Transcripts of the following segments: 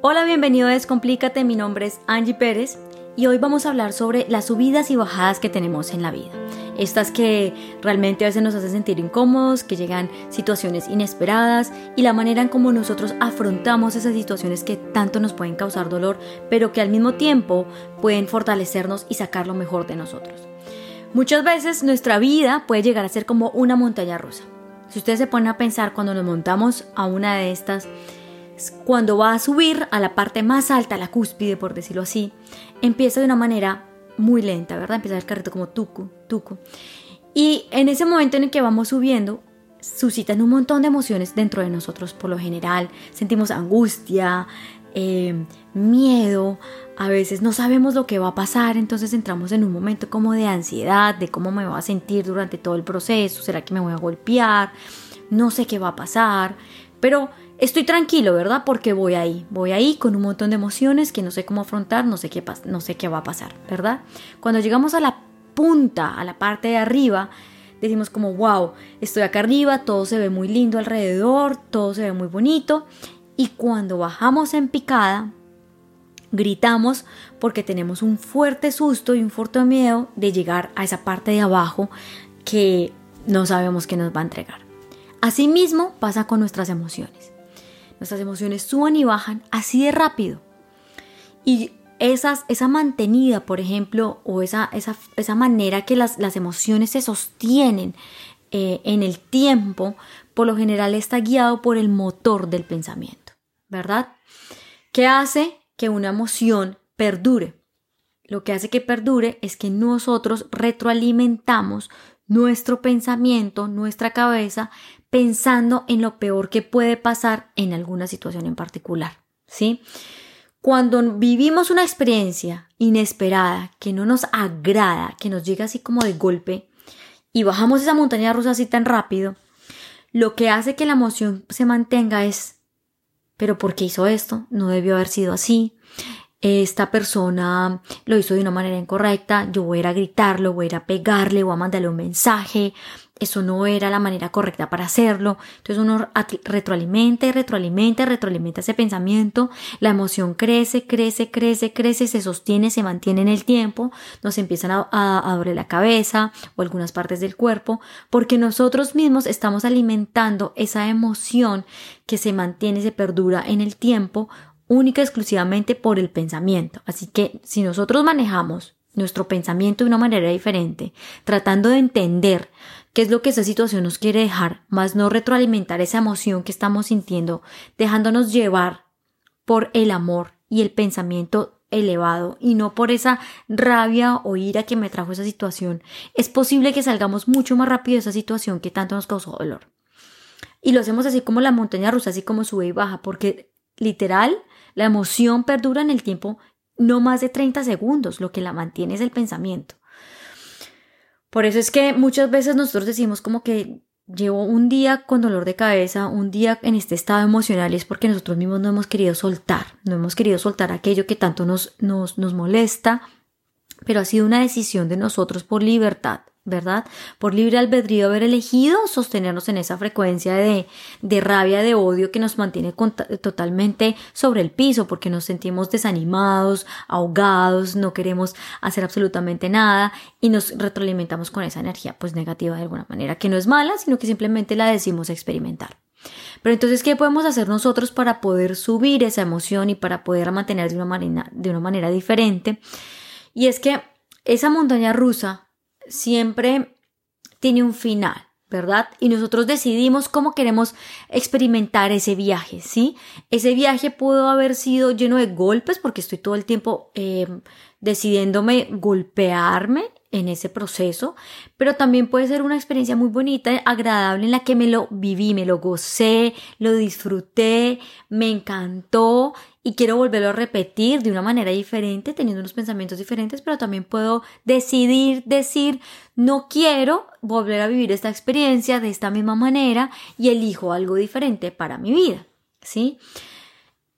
Hola, bienvenido a Descomplícate, mi nombre es Angie Pérez y hoy vamos a hablar sobre las subidas y bajadas que tenemos en la vida. Estas que realmente a veces nos hacen sentir incómodos, que llegan situaciones inesperadas y la manera en cómo nosotros afrontamos esas situaciones que tanto nos pueden causar dolor, pero que al mismo tiempo pueden fortalecernos y sacar lo mejor de nosotros. Muchas veces nuestra vida puede llegar a ser como una montaña rusa. Si ustedes se ponen a pensar cuando nos montamos a una de estas cuando va a subir a la parte más alta, la cúspide, por decirlo así, empieza de una manera muy lenta, ¿verdad? Empieza el carrito como tucu, tucu. Y en ese momento en el que vamos subiendo, suscitan un montón de emociones dentro de nosotros por lo general. Sentimos angustia, eh, miedo, a veces no sabemos lo que va a pasar, entonces entramos en un momento como de ansiedad, de cómo me voy a sentir durante todo el proceso, será que me voy a golpear, no sé qué va a pasar, pero estoy tranquilo, ¿verdad? Porque voy ahí, voy ahí con un montón de emociones que no sé cómo afrontar, no sé qué, no sé qué va a pasar, ¿verdad? Cuando llegamos a la punta, a la parte de arriba, decimos como, wow, estoy acá arriba, todo se ve muy lindo alrededor, todo se ve muy bonito. Y cuando bajamos en picada, gritamos porque tenemos un fuerte susto y un fuerte miedo de llegar a esa parte de abajo que no sabemos qué nos va a entregar. Asimismo pasa con nuestras emociones. Nuestras emociones suben y bajan así de rápido. Y esas, esa mantenida, por ejemplo, o esa, esa, manera que las, emociones se sostienen eh, en el tiempo, por lo general está guiado por el motor del pensamiento, ¿verdad? ¿Qué hace que una emoción perdure? Lo que hace que perdure es que nosotros retroalimentamos nuestro pensamiento, nuestra cabeza, pensando en lo peor que puede pasar en alguna situación en particular, ¿sí? Cuando vivimos una experiencia inesperada que no nos agrada, que nos llega así como de golpe y bajamos esa montaña rusa así tan rápido, lo que hace que la emoción se mantenga es, pero ¿por qué hizo esto? No debió haber sido así esta persona lo hizo de una manera incorrecta, yo voy a ir a gritarlo, voy a ir a pegarle, voy a mandarle un mensaje, eso no era la manera correcta para hacerlo. Entonces uno retroalimenta, retroalimenta, retroalimenta ese pensamiento, la emoción crece, crece, crece, crece, se sostiene, se mantiene en el tiempo, nos empiezan a, a, doler la cabeza o algunas partes del cuerpo, porque nosotros mismos estamos alimentando esa emoción que se mantiene, se perdura en el tiempo única exclusivamente por el pensamiento. Así que si nosotros manejamos nuestro pensamiento de una manera diferente, tratando de entender qué es lo que esa situación nos quiere dejar, más no retroalimentar esa emoción que estamos sintiendo, dejándonos llevar por el amor y el pensamiento elevado y no por esa rabia o ira que me trajo esa situación, es posible que salgamos mucho más rápido de esa situación que tanto nos causó dolor. Y lo hacemos así como la montaña rusa, así como sube y baja, porque literal la emoción perdura en el tiempo no más de 30 segundos, lo que la mantiene es el pensamiento. Por eso es que muchas veces nosotros decimos como que llevo un día con dolor de cabeza, un día en este estado emocional, es porque nosotros mismos no hemos querido soltar, no hemos querido soltar aquello que tanto nos, nos, nos molesta, pero ha sido una decisión de nosotros por libertad, ¿verdad? Por libre albedrío haber elegido sostenernos en esa frecuencia de, de rabia, de odio que nos mantiene totalmente sobre el piso porque nos sentimos desanimados, ahogados, no queremos hacer absolutamente nada y nos retroalimentamos con esa energía pues negativa de alguna manera, que no es mala, sino que simplemente la decimos experimentar. Pero entonces, ¿qué podemos hacer nosotros para poder subir esa emoción y para poder mantener de una manera, de una manera diferente? Y es que esa montaña rusa siempre tiene un final, ¿verdad? Y nosotros decidimos cómo queremos experimentar ese viaje, ¿sí? Ese viaje pudo haber sido lleno de golpes porque estoy todo el tiempo eh, decidiéndome golpearme en ese proceso, pero también puede ser una experiencia muy bonita, agradable en la que me lo viví, me lo gocé, lo disfruté, me encantó y quiero volverlo a repetir de una manera diferente, teniendo unos pensamientos diferentes, pero también puedo decidir decir, no quiero volver a vivir esta experiencia de esta misma manera y elijo algo diferente para mi vida, ¿sí?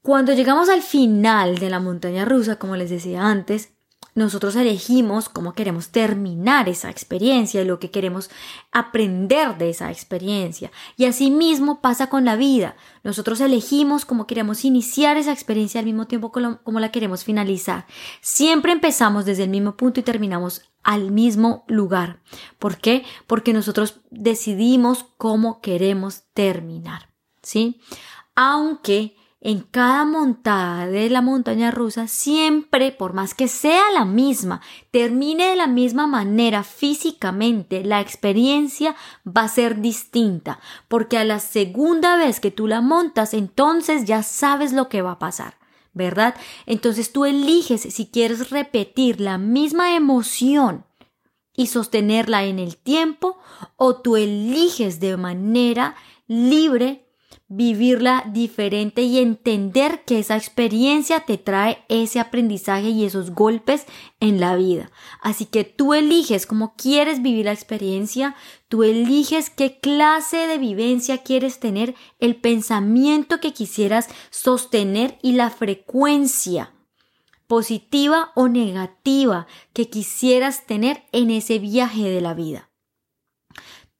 Cuando llegamos al final de la montaña rusa, como les decía antes, nosotros elegimos cómo queremos terminar esa experiencia y lo que queremos aprender de esa experiencia. Y así mismo pasa con la vida. Nosotros elegimos cómo queremos iniciar esa experiencia al mismo tiempo como la queremos finalizar. Siempre empezamos desde el mismo punto y terminamos al mismo lugar. ¿Por qué? Porque nosotros decidimos cómo queremos terminar. ¿Sí? Aunque en cada montada de la montaña rusa siempre, por más que sea la misma, termine de la misma manera físicamente, la experiencia va a ser distinta, porque a la segunda vez que tú la montas, entonces ya sabes lo que va a pasar. ¿Verdad? Entonces tú eliges si quieres repetir la misma emoción y sostenerla en el tiempo o tú eliges de manera libre vivirla diferente y entender que esa experiencia te trae ese aprendizaje y esos golpes en la vida. Así que tú eliges cómo quieres vivir la experiencia, tú eliges qué clase de vivencia quieres tener, el pensamiento que quisieras sostener y la frecuencia positiva o negativa que quisieras tener en ese viaje de la vida.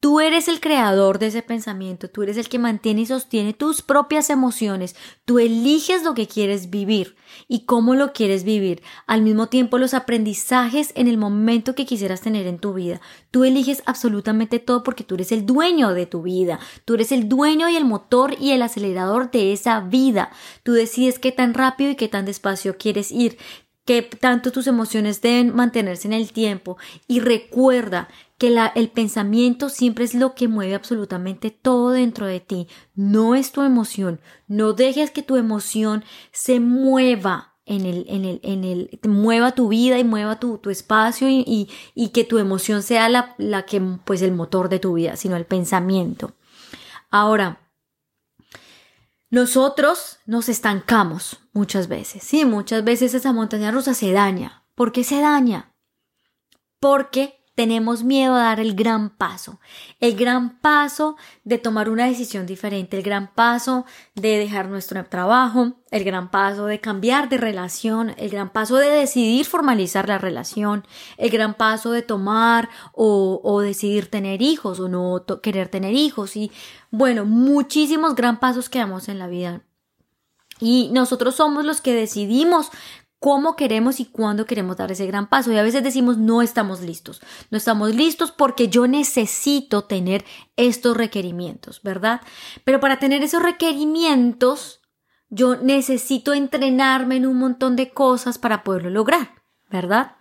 Tú eres el creador de ese pensamiento, tú eres el que mantiene y sostiene tus propias emociones, tú eliges lo que quieres vivir y cómo lo quieres vivir, al mismo tiempo los aprendizajes en el momento que quisieras tener en tu vida. Tú eliges absolutamente todo porque tú eres el dueño de tu vida, tú eres el dueño y el motor y el acelerador de esa vida. Tú decides qué tan rápido y qué tan despacio quieres ir, que tanto tus emociones deben mantenerse en el tiempo y recuerda que la, el pensamiento siempre es lo que mueve absolutamente todo dentro de ti, no es tu emoción. No dejes que tu emoción se mueva en el, en el, en el, mueva tu vida y mueva tu, tu espacio y, y, y, que tu emoción sea la, la que, pues el motor de tu vida, sino el pensamiento. Ahora, nosotros nos estancamos muchas veces, sí, muchas veces esa montaña rusa se daña. ¿Por qué se daña? Porque tenemos miedo a dar el gran paso, el gran paso de tomar una decisión diferente, el gran paso de dejar nuestro trabajo, el gran paso de cambiar de relación, el gran paso de decidir formalizar la relación, el gran paso de tomar o, decidir tener hijos o no querer tener hijos y bueno, muchísimos gran pasos que damos en la vida. Y nosotros somos los que decidimos cómo queremos y cuándo queremos dar ese gran paso. Y a veces decimos no estamos listos. No estamos listos porque yo necesito tener estos requerimientos, ¿verdad? Pero para tener esos requerimientos, yo necesito entrenarme en un montón de cosas para poderlo lograr, ¿verdad?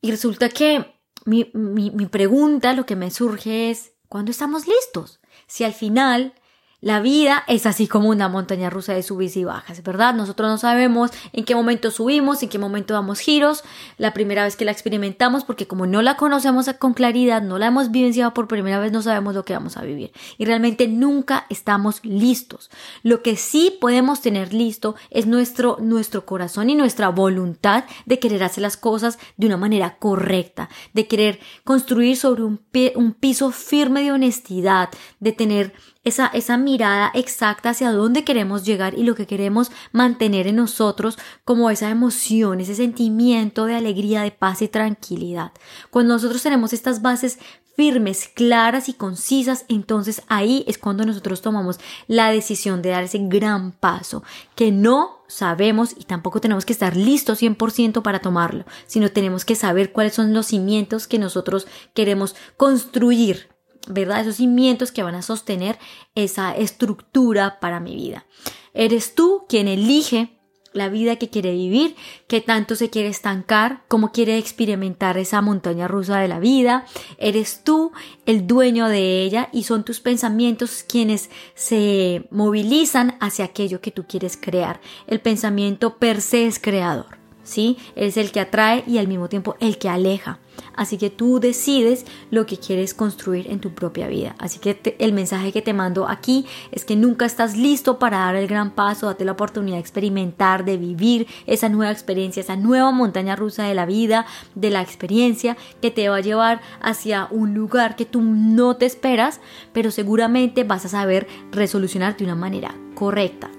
Y resulta que mi, mi, mi pregunta, lo que me surge es, ¿cuándo estamos listos? Si al final la vida es así como una montaña rusa de subes y bajas, ¿verdad? Nosotros no sabemos en qué momento subimos, en qué momento damos giros, la primera vez que la experimentamos, porque como no la conocemos con claridad, no la hemos vivenciado por primera vez, no sabemos lo que vamos a vivir. Y realmente nunca estamos listos. Lo que sí podemos tener listo es nuestro, nuestro corazón y nuestra voluntad de querer hacer las cosas de una manera correcta, de querer construir sobre un piso firme de honestidad, de tener esa, esa mirada exacta hacia dónde queremos llegar y lo que queremos mantener en nosotros como esa emoción, ese sentimiento de alegría, de paz y tranquilidad. Cuando nosotros tenemos estas bases firmes, claras y concisas, entonces ahí es cuando nosotros tomamos la decisión de dar ese gran paso que no sabemos y tampoco tenemos que estar listos 100% para tomarlo, sino tenemos que saber cuáles son los cimientos que nosotros queremos construir ¿verdad? Esos cimientos que van a sostener esa estructura para mi vida. Eres tú quien elige la vida que quiere vivir, qué tanto se quiere estancar, cómo quiere experimentar esa montaña rusa de la vida. Eres tú el dueño de ella y son tus pensamientos quienes se movilizan hacia aquello que tú quieres crear. El pensamiento per se es creador. ¿Sí? Es el que atrae y al mismo tiempo el que aleja. Así que tú decides lo que quieres construir en tu propia vida. Así que el mensaje que te mando aquí es que nunca estás listo para dar el gran paso, date la oportunidad de experimentar, de vivir esa nueva experiencia, esa nueva montaña rusa de la vida, de la experiencia que te va a llevar hacia un lugar que tú no te esperas, pero seguramente vas a saber resolucionar de una manera correcta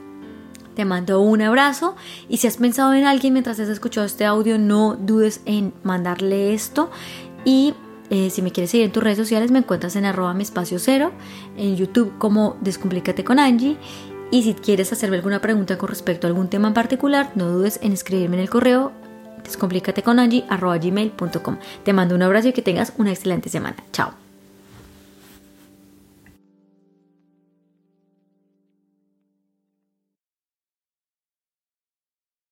Te mando un abrazo y si has pensado en alguien mientras has escuchado este audio, no dudes en mandarle esto y eh, si me quieres seguir en tus redes sociales, me encuentras en arroba mi espacio cero, en YouTube como Descomplícate con Angie. Y si quieres hacerme alguna pregunta con respecto a algún tema en particular, no dudes en escribirme en el correo descomplícateconangie.gmail.com Te mando un abrazo y que tengas una excelente semana. Chao.